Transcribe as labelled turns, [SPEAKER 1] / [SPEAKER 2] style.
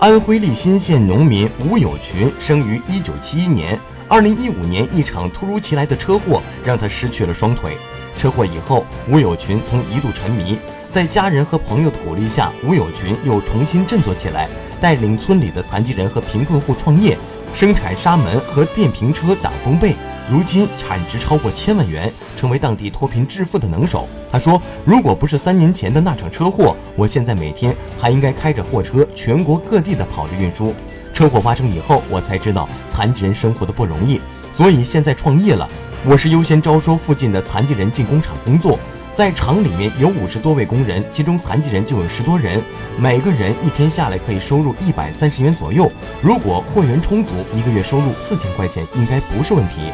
[SPEAKER 1] 安徽利辛县农民吴有群生于一九七一年。二零一五年，一场突如其来的车祸让他失去了双腿。车祸以后，吴有群曾一度沉迷，在家人和朋友的鼓励下，吴有群又重新振作起来，带领村里的残疾人和贫困户创业，生产纱门和电瓶车打工被。如今产值超过千万元，成为当地脱贫致富的能手。他说：“如果不是三年前的那场车祸，我现在每天还应该开着货车全国各地的跑着运输。车祸发生以后，我才知道残疾人生活的不容易，所以现在创业了。我是优先招收附近的残疾人进工厂工作，在厂里面有五十多位工人，其中残疾人就有十多人，每个人一天下来可以收入一百三十元左右。如果货源充足，一个月收入四千块钱应该不是问题。”